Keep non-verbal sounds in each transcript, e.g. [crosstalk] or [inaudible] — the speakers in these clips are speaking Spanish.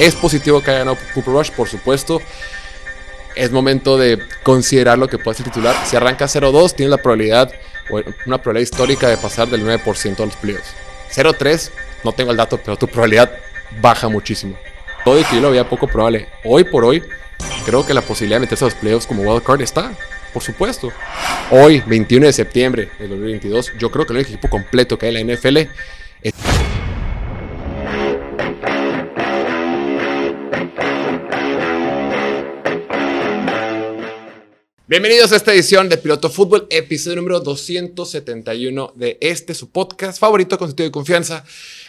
Es positivo que haya ganado Cooper Rush, por supuesto. Es momento de considerar lo que puede ser titular. Si arranca 0-2, tiene la probabilidad, una probabilidad histórica de pasar del 9% a los playoffs. 0-3, no tengo el dato, pero tu probabilidad baja muchísimo. Todo y que lo veía poco probable. Hoy por hoy, creo que la posibilidad de meterse a los playoffs como wildcard está, por supuesto. Hoy, 21 de septiembre de 2022, yo creo que el equipo completo que hay en la NFL es Bienvenidos a esta edición de Piloto Fútbol, episodio número 271 de este, su podcast favorito con sentido de confianza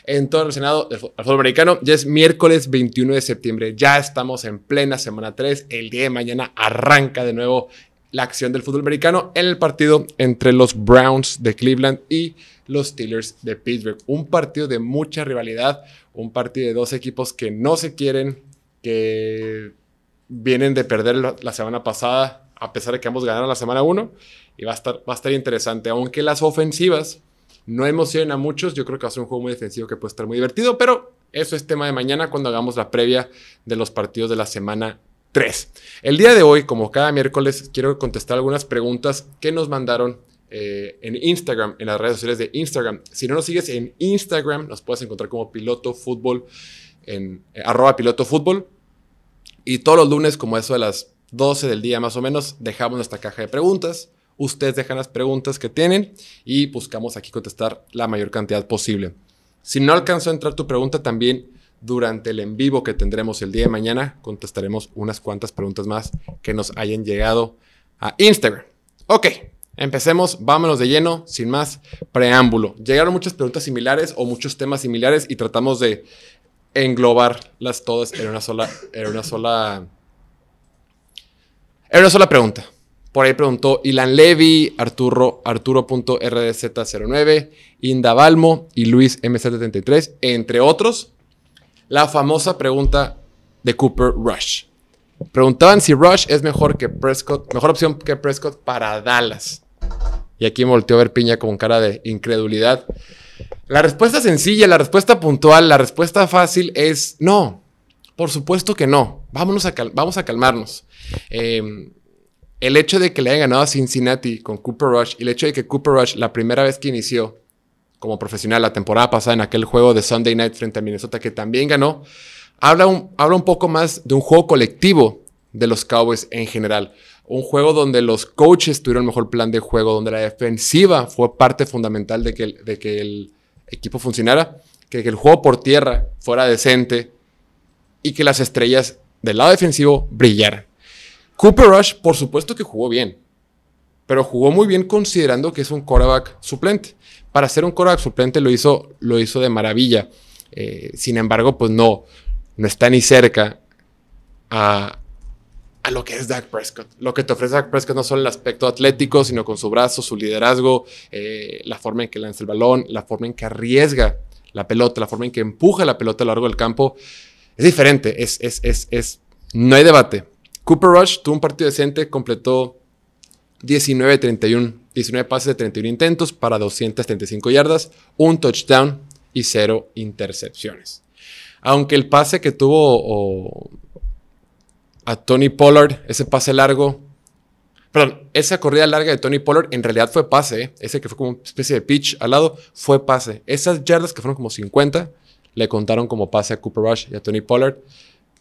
en todo el relacionado al fútbol americano. Ya es miércoles 21 de septiembre, ya estamos en plena semana 3. El día de mañana arranca de nuevo la acción del fútbol americano en el partido entre los Browns de Cleveland y los Steelers de Pittsburgh. Un partido de mucha rivalidad, un partido de dos equipos que no se quieren, que vienen de perder la semana pasada a pesar de que ambos ganaron la semana 1. Y va a, estar, va a estar interesante. Aunque las ofensivas no emocionan a muchos, yo creo que va a ser un juego muy defensivo que puede estar muy divertido. Pero eso es tema de mañana cuando hagamos la previa de los partidos de la semana 3. El día de hoy, como cada miércoles, quiero contestar algunas preguntas que nos mandaron eh, en Instagram, en las redes sociales de Instagram. Si no nos sigues en Instagram, nos puedes encontrar como Piloto Fútbol en eh, arroba Piloto Fútbol. Y todos los lunes, como eso de las 12 del día más o menos, dejamos nuestra caja de preguntas. Ustedes dejan las preguntas que tienen y buscamos aquí contestar la mayor cantidad posible. Si no alcanzó a entrar tu pregunta, también durante el en vivo que tendremos el día de mañana, contestaremos unas cuantas preguntas más que nos hayan llegado a Instagram. Ok, empecemos, vámonos de lleno, sin más preámbulo. Llegaron muchas preguntas similares o muchos temas similares y tratamos de englobarlas todas en una sola, en una sola era una sola pregunta. Por ahí preguntó Ilan Levy, Arturo, Arturo.rdz09, Inda Balmo y Luis MC73, entre otros. La famosa pregunta de Cooper Rush. Preguntaban si Rush es mejor que Prescott, mejor opción que Prescott para Dallas. Y aquí me volteó a ver Piña con cara de incredulidad. La respuesta sencilla, la respuesta puntual, la respuesta fácil es no. Por supuesto que no. Vámonos a vamos a calmarnos. Em, el hecho de que le haya ganado a Cincinnati con Cooper Rush y el hecho de que Cooper Rush, la primera vez que inició como profesional la temporada pasada en aquel juego de Sunday Night frente a Minnesota, que también ganó, habla un, habla un poco más de un juego colectivo de los Cowboys en general. Un juego donde los coaches tuvieron el mejor plan de juego, donde la defensiva fue parte fundamental de que, de que el equipo funcionara, que el juego por tierra fuera decente, y que las estrellas del lado defensivo brillaran. Cooper Rush, por supuesto que jugó bien, pero jugó muy bien considerando que es un quarterback suplente. Para ser un quarterback suplente lo hizo, lo hizo de maravilla. Eh, sin embargo, pues no, no está ni cerca a, a lo que es Dak Prescott. Lo que te ofrece Dak Prescott no solo el aspecto atlético, sino con su brazo, su liderazgo, eh, la forma en que lanza el balón, la forma en que arriesga la pelota, la forma en que empuja la pelota a lo largo del campo. Es diferente, es, es, es, es, no hay debate. Cooper Rush tuvo un partido decente, completó 19, 31, 19 pases de 31 intentos para 235 yardas, un touchdown y cero intercepciones. Aunque el pase que tuvo a Tony Pollard, ese pase largo, perdón, esa corrida larga de Tony Pollard en realidad fue pase, ¿eh? ese que fue como una especie de pitch al lado, fue pase. Esas yardas que fueron como 50, le contaron como pase a Cooper Rush y a Tony Pollard.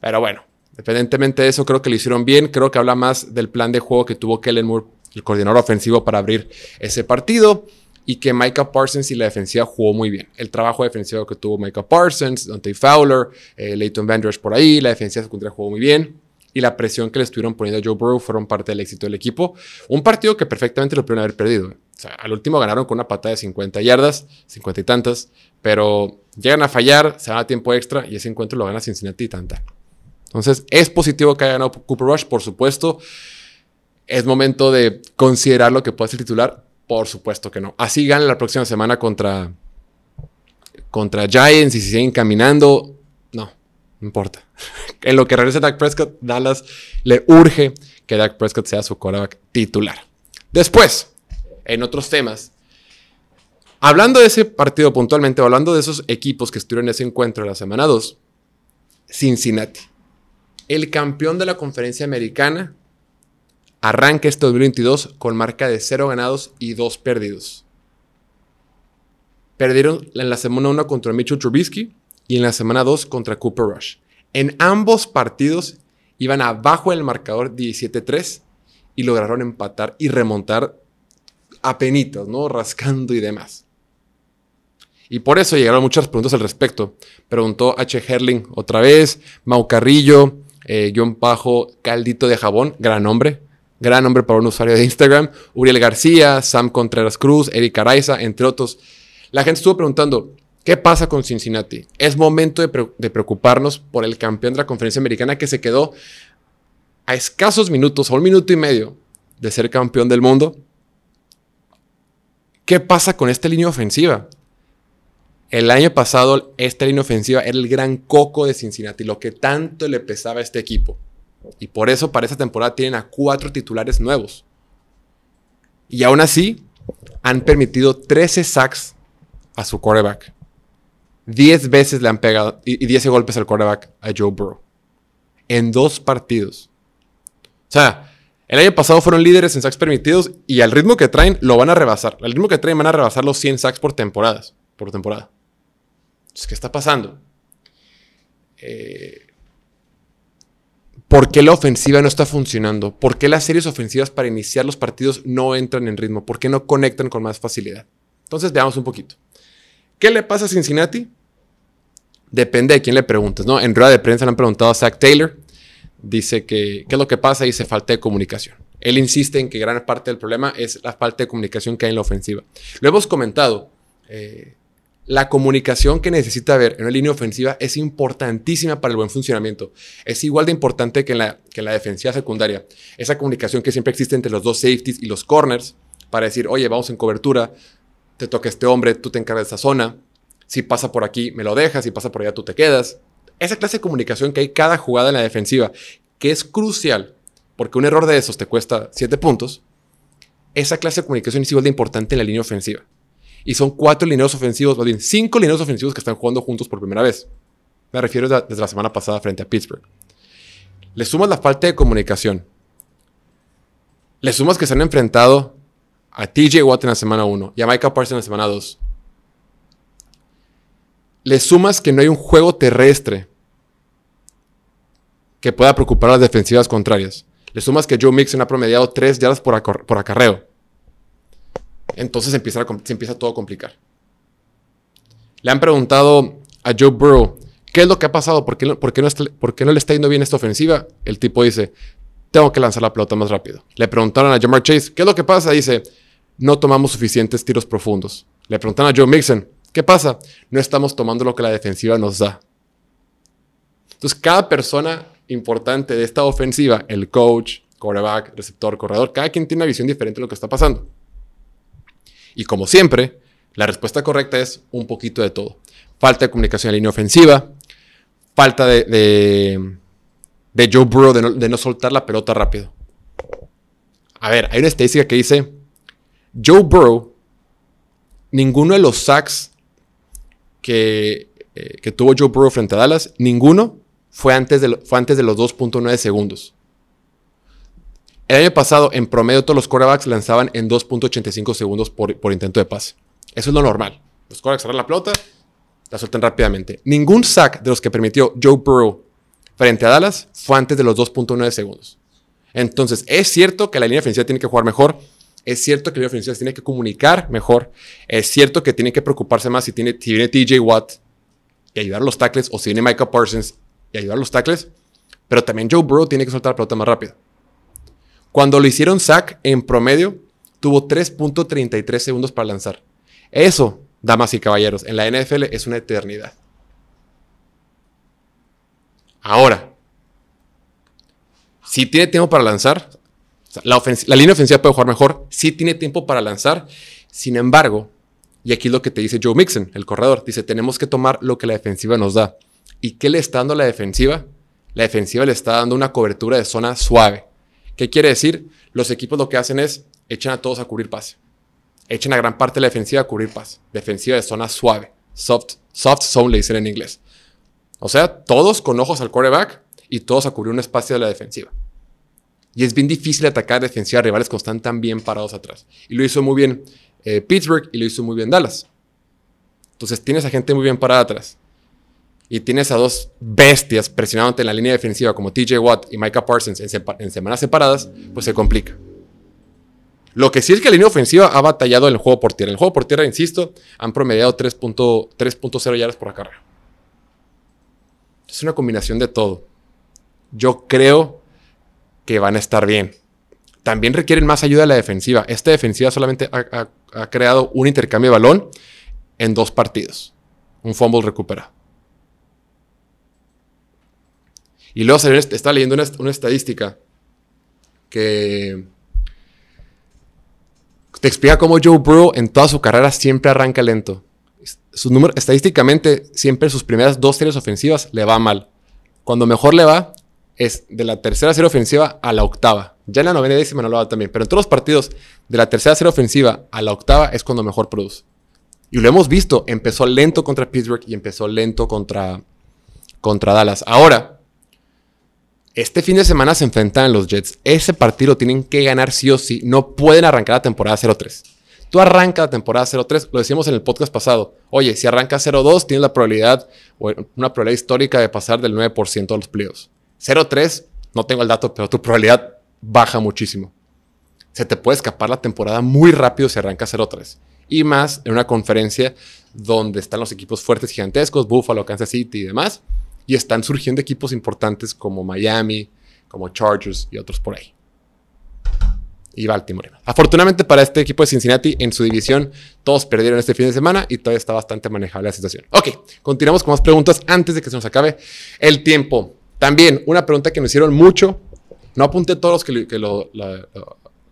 Pero bueno, independientemente de eso, creo que lo hicieron bien. Creo que habla más del plan de juego que tuvo Kellen Moore, el coordinador ofensivo, para abrir ese partido. Y que Micah Parsons y la defensiva jugó muy bien. El trabajo defensivo que tuvo Micah Parsons, Dante Fowler, eh, Leighton Vanders por ahí, la defensiva secundaria jugó muy bien y la presión que le estuvieron poniendo a Joe Burrow fueron parte del éxito del equipo. Un partido que perfectamente lo pudieron haber perdido. O sea, al último ganaron con una patada de 50 yardas, 50 y tantas, pero llegan a fallar, se van a tiempo extra y ese encuentro lo gana Cincinnati y tanta. Entonces, es positivo que haya ganado Cooper Rush, por supuesto. Es momento de considerar lo que puede ser titular, por supuesto que no. Así gana la próxima semana contra, contra Giants y si siguen caminando, no, no importa. [laughs] en lo que regrese Dak Prescott, Dallas le urge que Dak Prescott sea su quarterback titular. Después, en otros temas, Hablando de ese partido puntualmente, hablando de esos equipos que estuvieron en ese encuentro la semana 2, Cincinnati. El campeón de la conferencia americana arranca este 2022 con marca de 0 ganados y 2 perdidos. Perdieron en la semana 1 contra Mitchell Trubisky y en la semana 2 contra Cooper Rush. En ambos partidos iban abajo del marcador 17-3 y lograron empatar y remontar a penitas, ¿no? Rascando y demás. Y por eso llegaron muchas preguntas al respecto. Preguntó H. Herling otra vez, Mau Carrillo, eh, John Pajo, Caldito de Jabón, gran nombre, gran nombre para un usuario de Instagram, Uriel García, Sam Contreras Cruz, Eric Araiza, entre otros. La gente estuvo preguntando, ¿qué pasa con Cincinnati? Es momento de, de preocuparnos por el campeón de la conferencia americana que se quedó a escasos minutos, a un minuto y medio de ser campeón del mundo. ¿Qué pasa con esta línea ofensiva? El año pasado, esta línea ofensiva era el gran coco de Cincinnati, lo que tanto le pesaba a este equipo. Y por eso para esta temporada tienen a cuatro titulares nuevos. Y aún así, han permitido 13 sacks a su quarterback. 10 veces le han pegado y 10 golpes al quarterback a Joe Burrow. En dos partidos. O sea, el año pasado fueron líderes en sacks permitidos y al ritmo que traen lo van a rebasar. Al ritmo que traen van a rebasar los 100 sacks por temporadas. Por temporada. ¿Qué está pasando? Eh, ¿Por qué la ofensiva no está funcionando? ¿Por qué las series ofensivas para iniciar los partidos no entran en ritmo? ¿Por qué no conectan con más facilidad? Entonces veamos un poquito. ¿Qué le pasa a Cincinnati? Depende de quién le preguntes, ¿no? En rueda de prensa le han preguntado a Zach Taylor. Dice que, ¿qué es lo que pasa? Dice falta de comunicación. Él insiste en que gran parte del problema es la falta de comunicación que hay en la ofensiva. Lo hemos comentado. Eh, la comunicación que necesita haber en una línea ofensiva es importantísima para el buen funcionamiento. Es igual de importante que en la, defensiva secundaria. Esa comunicación que siempre existe entre los dos safeties y los corners para decir, oye, vamos en cobertura, te toca este hombre, tú te encargas de esa zona. Si pasa por aquí, me lo dejas, si pasa por allá, tú te quedas. Esa clase de comunicación que hay cada jugada en la defensiva, que es crucial, porque un error de esos te cuesta 7 puntos, esa clase de comunicación es igual de importante en la línea ofensiva. Y son cuatro lineos ofensivos, más bien cinco lineos ofensivos que están jugando juntos por primera vez. Me refiero desde la semana pasada frente a Pittsburgh. Le sumas la falta de comunicación. Le sumas que se han enfrentado a TJ Watt en la semana 1 y a Micah Parsons en la semana 2. Le sumas que no hay un juego terrestre que pueda preocupar a las defensivas contrarias. Le sumas que Joe Mixon ha promediado 3 yardas por acarreo entonces empieza se empieza todo a complicar. Le han preguntado a Joe Burrow, ¿qué es lo que ha pasado? ¿Por qué, no, no ¿Por qué no le está yendo bien esta ofensiva? El tipo dice, tengo que lanzar la pelota más rápido. Le preguntaron a Jamar Chase, ¿qué es lo que pasa? Dice, no tomamos suficientes tiros profundos. Le preguntaron a Joe Mixon, ¿qué pasa? No estamos tomando lo que la defensiva nos da. Entonces, cada persona importante de esta ofensiva, el coach, quarterback, receptor, corredor, cada quien tiene una visión diferente de lo que está pasando. Y como siempre, la respuesta correcta es un poquito de todo. Falta de comunicación en línea ofensiva, falta de, de, Joe Burrow de no, soltar la pelota rápido. A ver, hay una estadística que dice, Joe Burrow, ninguno de los sacks que, eh, que tuvo Joe Burrow frente a Dallas, ninguno fue antes de, fue antes de los 2.9 segundos. El año pasado, en promedio, todos los quarterbacks lanzaban en 2.85 segundos por, intento de pase. Eso es lo normal. Los quarterbacks agarran la pelota, la sueltan rápidamente. Ningún sack de los que permitió Joe Burrow frente a Dallas fue antes de los 2.9 segundos. Entonces, es cierto que la línea ofensiva tiene que jugar mejor. Es cierto que la línea ofensiva tiene que comunicar mejor. Es cierto que tiene que preocuparse más si, tiene, viene TJ Watt y ayudar a los tackles o si viene Micah Parsons y ayudar a los tackles. Pero también Joe Burrow tiene que soltar la pelota más rápido. Cuando lo hicieron sack, en promedio, tuvo 3.33 segundos para lanzar. Eso, damas y caballeros, en la NFL es una eternidad. Ahora, si tiene tiempo para lanzar, la, la, línea ofensiva puede jugar mejor, si tiene tiempo para lanzar. Sin embargo, y aquí es lo que te dice Joe Mixon, el corredor, dice, tenemos que tomar lo que la defensiva nos da. ¿Y qué le está dando la defensiva? La defensiva le está dando una cobertura de zona suave. ¿Qué quiere decir? Los equipos lo que hacen es echan a todos a cubrir pase. Echan a gran parte de la defensiva a cubrir pase. Defensiva de zona suave. Soft, soft zone le dicen en inglés. O sea, todos con ojos al quarterback y todos a cubrir un espacio de la defensiva. Y es bien difícil atacar defensiva a rivales cuando están tan bien parados atrás. Y lo hizo muy bien eh, Pittsburgh y lo hizo muy bien Dallas. Entonces tienes a gente muy bien parada atrás. Y tienes a dos bestias presionándote en la línea defensiva como TJ Watt y Micah Parsons en, semanas separadas, pues se complica. Lo que sí es que la línea ofensiva ha batallado en el juego por tierra. En el juego por tierra, insisto, han promediado 3.0 yardas por carrera. Es una combinación de todo. Yo creo que van a estar bien. También requieren más ayuda de la defensiva. Esta defensiva solamente ha, creado un intercambio de balón en dos partidos. Un fumble recuperado. Y luego está leyendo una, estadística que te explica cómo Joe Burrow en toda su carrera siempre arranca lento. Su número, estadísticamente, siempre sus primeras dos series ofensivas le va mal. Cuando mejor le va es de la tercera serie ofensiva a la octava. Ya en la novena décima no lo va también, pero en todos los partidos de la tercera serie ofensiva a la octava es cuando mejor produce. Y lo hemos visto, empezó lento contra Pittsburgh y empezó lento contra, contra Dallas. Ahora, este fin de semana se enfrentan los Jets. Ese partido tienen que ganar sí o sí. No pueden arrancar la temporada 0-3. Tú arrancas la temporada 0-3, lo decíamos en el podcast pasado. Oye, si arrancas 0-2, tienes la probabilidad, una probabilidad histórica de pasar del 9% de los playoffs. 0-3, no tengo el dato, pero tu probabilidad baja muchísimo. Se te puede escapar la temporada muy rápido si arrancas 0-3. Y más en una conferencia donde están los equipos fuertes gigantescos, Buffalo, Kansas City y demás y están surgiendo equipos importantes como Miami, como Chargers y otros por ahí. Y Baltimore. Afortunadamente para este equipo de Cincinnati, en su división, todos perdieron este fin de semana y todavía está bastante manejable la situación. Ok, continuamos con más preguntas antes de que se nos acabe el tiempo. También una pregunta que me hicieron mucho. No apunté todos los que, lo,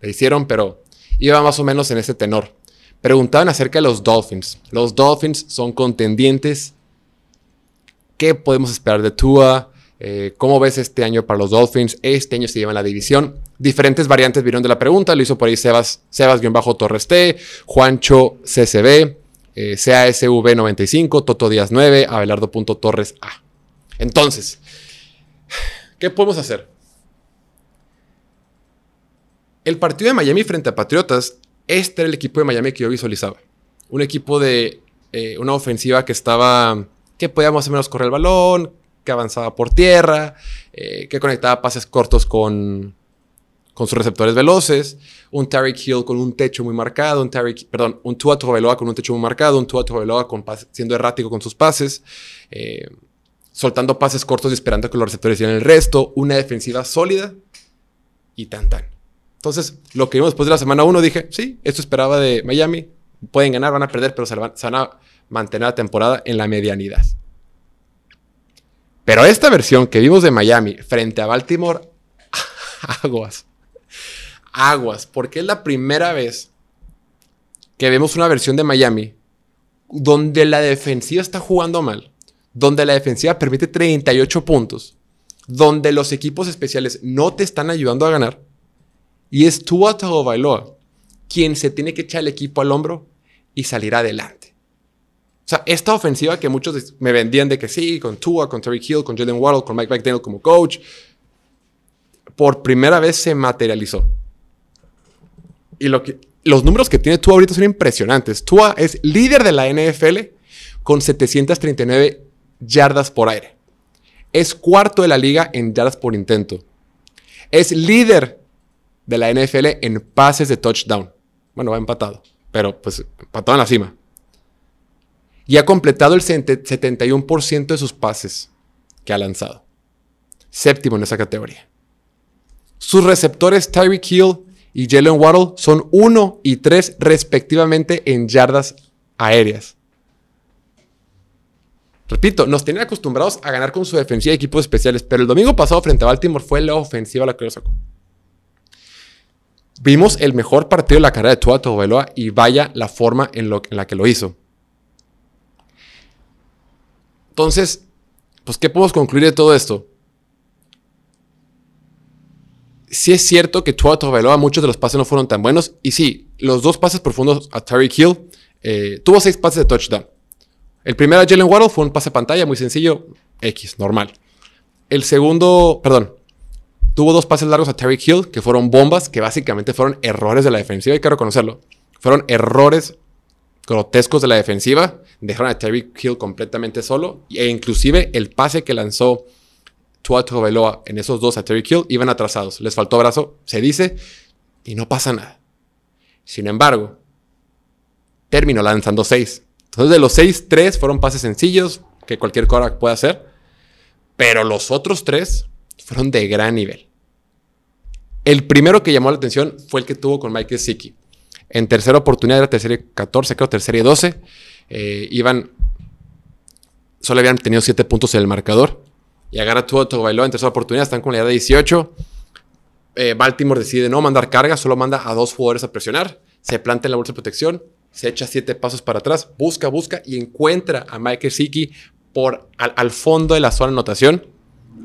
hicieron, pero iba más o menos en ese tenor. Preguntaban acerca de los Dolphins. Los Dolphins son contendientes ¿Qué podemos esperar de Tua? Eh, ¿Cómo ves este año para los Dolphins? Este año se lleva la división. Diferentes variantes vieron de la pregunta. Lo hizo por ahí Sebas, Sebas-Torres T, Juancho CCB, eh, CASV95, Toto Díaz 9, Abelardo.torres A. Entonces, ¿qué podemos hacer? El partido de Miami frente a Patriotas, este era el equipo de Miami que yo visualizaba. Un equipo de eh, una ofensiva que estaba que podía más o menos correr el balón, que avanzaba por tierra, eh, que conectaba pases cortos con, con sus receptores veloces, un Tarek Hill con un techo muy marcado, un Tarek, perdón, un Tua Tagovailoa con un techo muy marcado, un Tua Tagovailoa con siendo errático con sus pases, eh, soltando pases cortos y esperando que los receptores hicieran el resto, una defensiva sólida y tan tan. Entonces, lo que vimos después de la semana 1, dije, sí, esto esperaba de Miami, pueden ganar, van a perder, pero se van a mantener la temporada en la medianidad. Pero esta versión que vimos de Miami frente a Baltimore, [laughs] aguas. Aguas, porque es la primera vez que vemos una versión de Miami donde la defensiva está jugando mal, donde la defensiva permite 38 puntos, donde los equipos especiales no te están ayudando a ganar, y es Tua Tagovailoa quien se tiene que echar el equipo al hombro y salir adelante. O sea, esta ofensiva que muchos me vendían de que sí, con Tua, con Terry Hill, con Jalen Waddle, con Mike McDaniel como coach, por primera vez se materializó. Y lo que, los números que tiene Tua ahorita son impresionantes. Tua es líder de la NFL con 739 yardas por aire. Es cuarto de la liga en yardas por intento. Es líder de la NFL en pases de touchdown. Bueno, va empatado, pero pues empatado en la cima y ha completado el 71% de sus pases que ha lanzado. Séptimo en esa categoría. Sus receptores Tyreek Hill y Jalen Waddle son 1 y 3 respectivamente en yardas aéreas. Repito, nos tenían acostumbrados a ganar con su defensiva de equipos especiales, pero el domingo pasado frente a Baltimore fue la ofensiva la que lo sacó. Vimos el mejor partido de la carrera de Tua Tagovailoa y vaya la forma en la que lo hizo. Entonces, pues, ¿qué podemos concluir de todo esto? Sí es cierto que Tua Tagovailoa muchos de los pases no fueron tan buenos. Y sí, los dos pases profundos a Tyreek Hill eh, tuvo seis pases de touchdown. El primero a Jalen Waddle fue un pase pantalla muy sencillo. X, normal. El segundo, perdón, tuvo dos pases largos a Terry Hill, que fueron bombas, que básicamente fueron errores de la defensiva, hay que reconocerlo. Fueron errores grotescos de la defensiva. Dejaron a Terry Hill completamente solo. E inclusive el pase que lanzó Tua Tagovailoa en esos dos a Terry Hill iban atrasados. Les faltó brazo, se dice, y no pasa nada. Sin embargo, terminó lanzando seis. Entonces de los seis, tres fueron pases sencillos que cualquier quarterback puede hacer. Pero los otros tres fueron de gran nivel. El primero que llamó la atención fue el que tuvo con Mike Siki. En tercera oportunidad era tercera y 14, creo tercera y 12. Eh, iban. Solo habían tenido 7 puntos en el marcador. Y agarra todo bailó en tercera oportunidad. Están con la edad de 18. Eh, Baltimore decide no mandar carga, solo manda a dos jugadores a presionar. Se planta en la bolsa de protección. Se echa 7 pasos para atrás. Busca, busca y encuentra a Mike Siki por al, al fondo de la zona de anotación.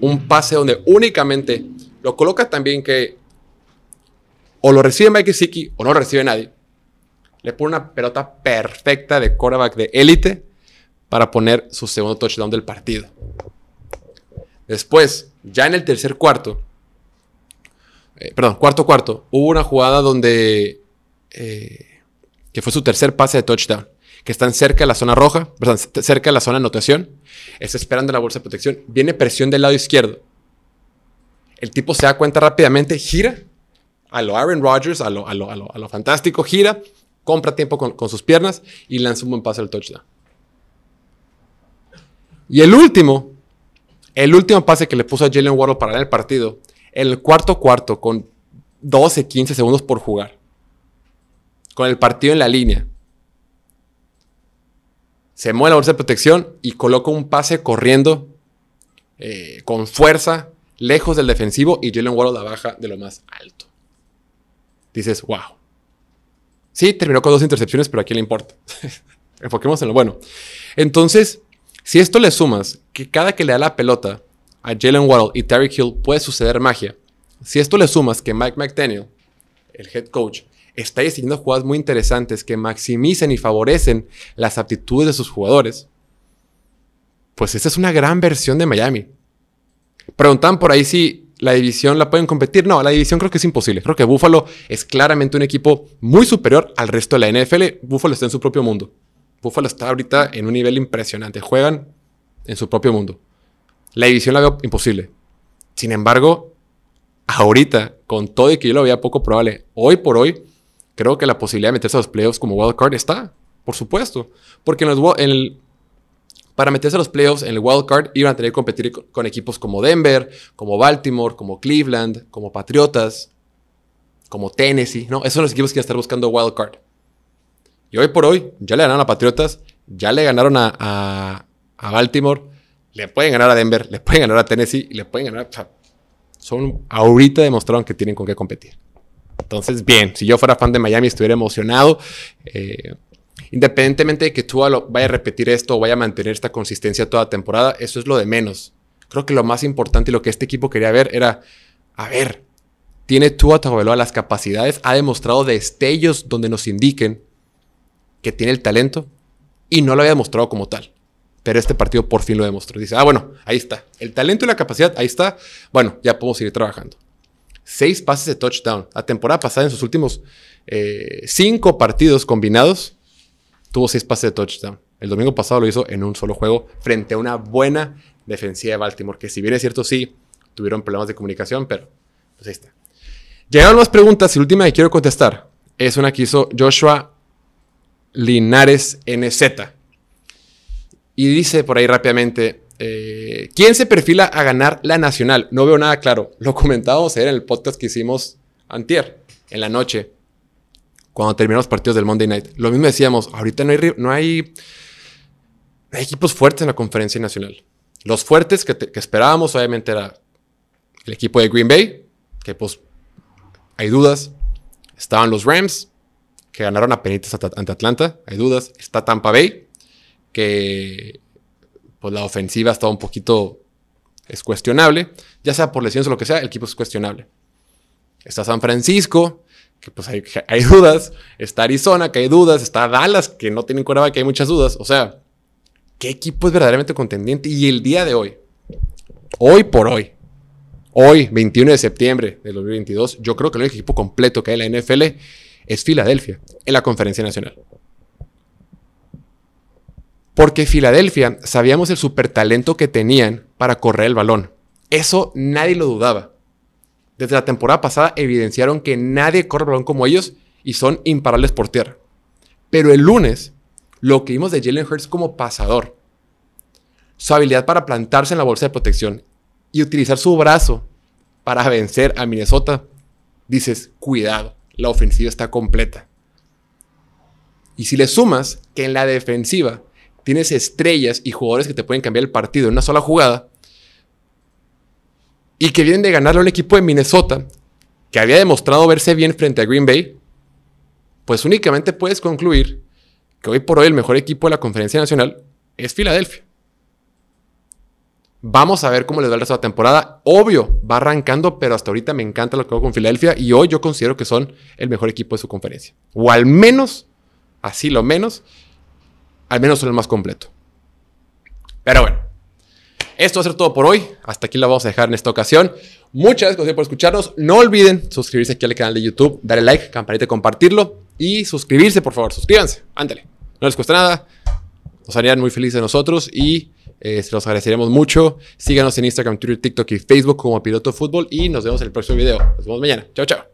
Un pase donde únicamente lo coloca también que o lo recibe Mike Siki o no lo recibe nadie. Le pone una pelota perfecta de quarterback de élite para poner su segundo touchdown del partido. Después, ya en el tercer cuarto, eh, perdón, cuarto cuarto, hubo una jugada donde, eh, que fue su tercer pase de touchdown, que están cerca de la zona roja, cerca de la zona de anotación, está esperando la bolsa de protección, viene presión del lado izquierdo. El tipo se da cuenta rápidamente, gira a lo Aaron Rodgers, a lo, a lo, fantástico, gira, compra tiempo con, sus piernas y lanza un buen pase al touchdown. Y el último, el último pase que le puso a Jalen Waddle para ganar el partido, el cuarto cuarto, con 12, 15 segundos por jugar, con el partido en la línea, se mueve la bolsa de protección y coloca un pase corriendo eh, con fuerza, lejos del defensivo y Jalen Waddle la baja de lo más alto dices, wow. Sí, terminó con dos intercepciones, pero a quién le importa. [laughs] Enfoquemos en lo bueno. Entonces, si esto le sumas que cada que le da la pelota a Jalen Waddle y Terry Hill puede suceder magia, si esto le sumas que Mike McDaniel, el head coach, está diseñando jugadas muy interesantes que maximicen y favorecen las aptitudes de sus jugadores, pues esta es una gran versión de Miami. Preguntan por ahí si la división la pueden competir. No, la división creo que es imposible. Creo que Buffalo es claramente un equipo muy superior al resto de la NFL. Buffalo está en su propio mundo. Buffalo está ahorita en un nivel impresionante. Juegan en su propio mundo. La división la veo imposible. Sin embargo, ahorita, con todo y que yo lo veía poco probable, hoy por hoy, creo que la posibilidad de meterse a los playoffs como wildcard está, por supuesto. Porque en, los, en el para meterse a los playoffs en el wild card iban a tener que competir con, equipos como Denver, como Baltimore, como Cleveland, como Patriotas, como Tennessee, ¿no? Esos son los equipos que iban a estar buscando wild card. Y hoy por hoy ya le ganaron a Patriotas, ya le ganaron a, Baltimore, le pueden ganar a Denver, le pueden ganar a Tennessee le pueden ganar. O son ahorita demostraron que tienen con qué competir. Entonces, bien, si yo fuera fan de Miami estuviera emocionado. Eh, Independientemente de que tú vaya a repetir esto o vaya a mantener esta consistencia toda temporada, eso es lo de menos. Creo que lo más importante y lo que este equipo quería ver era, a ver, tiene Tua Tagovailoa las capacidades, ha demostrado destellos donde nos indiquen que tiene el talento y no lo había demostrado como tal. Pero este partido por fin lo demostró. Dice, ah, bueno, ahí está. El talento y la capacidad, ahí está. Bueno, ya podemos seguir trabajando. Seis pases de touchdown. La temporada pasada, en sus últimos eh, cinco partidos combinados, tuvo seis pases de touchdown. El domingo pasado lo hizo en un solo juego frente a una buena defensiva de Baltimore, que si bien es cierto, sí, tuvieron problemas de comunicación, pero pues ahí está. Llegaron más preguntas y la última que quiero contestar es una que hizo Joshua Linares NZ. Y dice por ahí rápidamente, eh, ¿quién se perfila a ganar la nacional? No veo nada claro. Lo comentábamos ayer en el podcast que hicimos antier, en la noche cuando terminaron los partidos del Monday Night. Lo mismo decíamos, ahorita no hay, no hay, equipos fuertes en la conferencia nacional. Los fuertes que, esperábamos obviamente era el equipo de Green Bay, que pues hay dudas. Estaban los Rams, que ganaron a penitas ante Atlanta, hay dudas. Está Tampa Bay, que pues la ofensiva estaba un poquito es cuestionable, ya sea por lesiones o lo que sea, el equipo es cuestionable. Está San Francisco, que pues hay, dudas. Está Arizona, que hay dudas. Está Dallas, que no tienen cuerda, que hay muchas dudas. O sea, ¿qué equipo es verdaderamente contendiente? Y el día de hoy, hoy por hoy, hoy, 21 de septiembre de 2022, yo creo que el único equipo completo que hay en la NFL es Filadelfia, en la conferencia nacional. Porque Filadelfia sabíamos el super talento que tenían para correr el balón. Eso nadie lo dudaba. Desde la temporada pasada evidenciaron que nadie corre balón como ellos y son imparables por tierra. Pero el lunes, lo que vimos de Jalen Hurts como pasador, su habilidad para plantarse en la bolsa de protección y utilizar su brazo para vencer a Minnesota, dices, cuidado, la ofensiva está completa. Y si le sumas que en la defensiva tienes estrellas y jugadores que te pueden cambiar el partido en una sola jugada, y que vienen de ganarle a un equipo de Minnesota que había demostrado verse bien frente a Green Bay, pues únicamente puedes concluir que hoy por hoy el mejor equipo de la conferencia nacional es Filadelfia. Vamos a ver cómo les va el resto de la temporada. Obvio, va arrancando, pero hasta ahorita me encanta lo que hago con Filadelfia y hoy yo considero que son el mejor equipo de su conferencia. O al menos, así lo menos, al menos son el más completo. Pero bueno, esto va a ser todo por hoy. Hasta aquí lo vamos a dejar en esta ocasión. Muchas gracias por escucharnos. No olviden suscribirse aquí al canal de YouTube, darle like, campanita compartirlo. Y suscribirse, por favor. Suscríbanse. Ándale. No les cuesta nada. Nos harían muy felices de nosotros y eh, se los agradeceremos mucho. Síganos en Instagram, Twitter, TikTok y Facebook como Piloto Fútbol y nos vemos en el próximo video. Nos vemos mañana. Chao, chao.